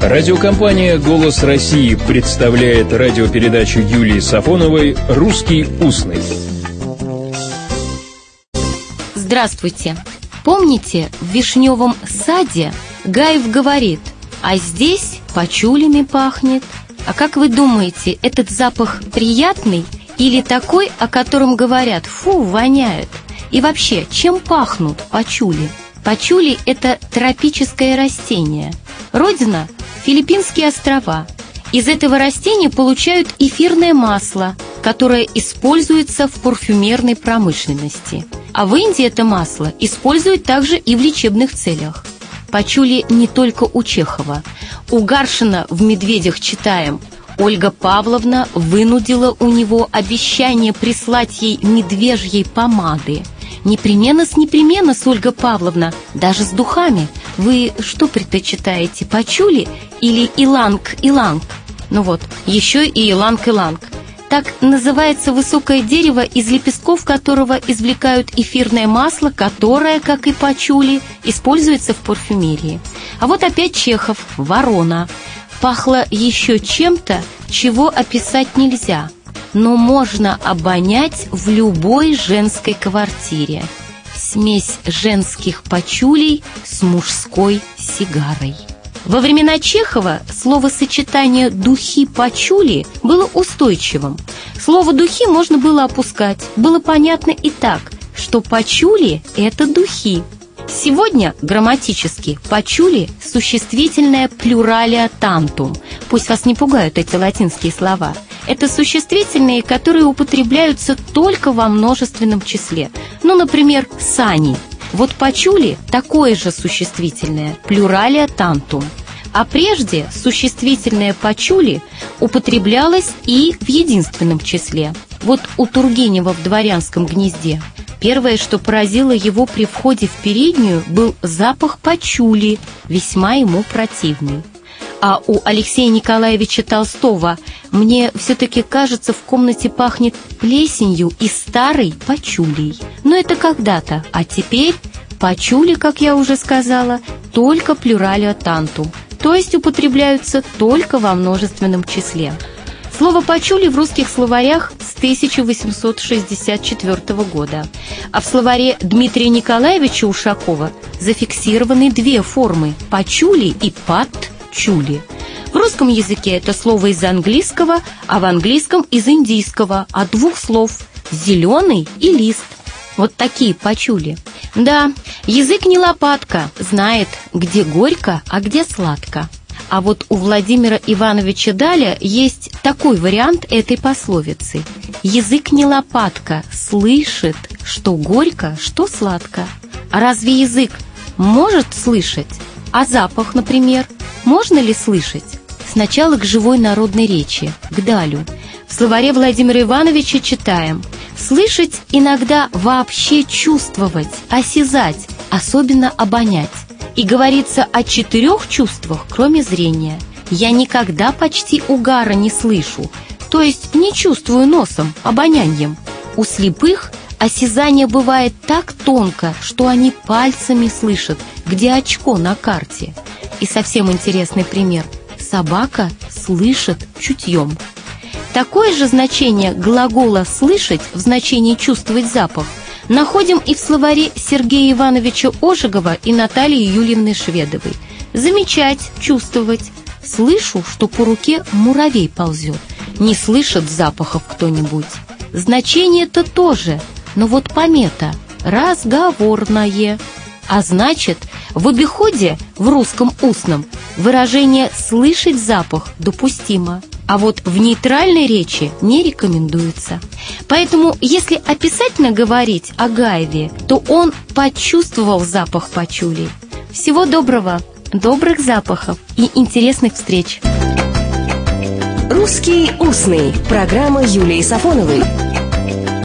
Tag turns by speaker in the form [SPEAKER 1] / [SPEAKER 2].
[SPEAKER 1] Радиокомпания «Голос России» представляет радиопередачу Юлии Сафоновой «Русский устный».
[SPEAKER 2] Здравствуйте! Помните, в вишневом саде Гаев говорит, а здесь почулями пахнет. А как вы думаете, этот запах приятный или такой, о котором говорят «фу, воняет»? И вообще, чем пахнут почули? Почули – это тропическое растение. Родина Филиппинские острова. Из этого растения получают эфирное масло, которое используется в парфюмерной промышленности. А в Индии это масло используют также и в лечебных целях. Почули не только у Чехова. У Гаршина в «Медведях» читаем Ольга Павловна вынудила у него обещание прислать ей медвежьей помады. Непременно с непременно с Ольга Павловна, даже с духами. Вы что предпочитаете, почули или иланг-иланг? Ну вот, еще и иланг-иланг. Так называется высокое дерево, из лепестков которого извлекают эфирное масло, которое, как и почули, используется в парфюмерии. А вот опять Чехов, ворона. Пахло еще чем-то, чего описать нельзя, но можно обонять в любой женской квартире. Смесь женских почулей с мужской сигарой. Во времена Чехова словосочетание «духи-почули» было устойчивым. Слово «духи» можно было опускать. Было понятно и так, что «почули» — это «духи». Сегодня грамматически «почули» — существительное плюралия тантум. Пусть вас не пугают эти латинские слова. Это существительные, которые употребляются только во множественном числе. Ну, например, «сани», вот почули такое же существительное, плюралия тантум. А прежде существительное почули употреблялось и в единственном числе. Вот у Тургенева в дворянском гнезде Первое, что поразило его при входе в переднюю, был запах почули, весьма ему противный. А у Алексея Николаевича Толстого. Мне все-таки кажется, в комнате пахнет плесенью и старой почулей. Но это когда-то, а теперь почули, как я уже сказала, только плюралио тантум, то есть употребляются только во множественном числе. Слово «почули» в русских словарях с 1864 года, а в словаре Дмитрия Николаевича Ушакова зафиксированы две формы «почули» и «пат-чули». В русском языке это слово из английского, а в английском из индийского, от двух слов «зеленый» и «лист». Вот такие почули. Да, язык не лопатка, знает, где горько, а где сладко. А вот у Владимира Ивановича Даля есть такой вариант этой пословицы. Язык не лопатка, слышит, что горько, что сладко. А разве язык может слышать? А запах, например, можно ли слышать? Сначала к живой народной речи, к Далю. В словаре Владимира Ивановича читаем «Слышать иногда вообще чувствовать, осязать, особенно обонять». И говорится о четырех чувствах, кроме зрения. Я никогда почти угара не слышу, то есть не чувствую носом, обонянием. У слепых осязание бывает так тонко, что они пальцами слышат, где очко на карте. И совсем интересный пример. Собака слышит чутьем. Такое же значение глагола «слышать» в значении «чувствовать запах» находим и в словаре Сергея Ивановича Ожегова и Натальи Юльевны Шведовой. Замечать, чувствовать. Слышу, что по руке муравей ползет. Не слышит запахов кто-нибудь. Значение-то тоже, но вот помета «разговорное». А значит, в обиходе в русском устном выражение «слышать запах» допустимо а вот в нейтральной речи не рекомендуется. Поэтому, если описательно говорить о Гаеве, то он почувствовал запах пачули. Всего доброго, добрых запахов и интересных встреч!
[SPEAKER 3] «Русский устный» – программа Юлии Сафоновой.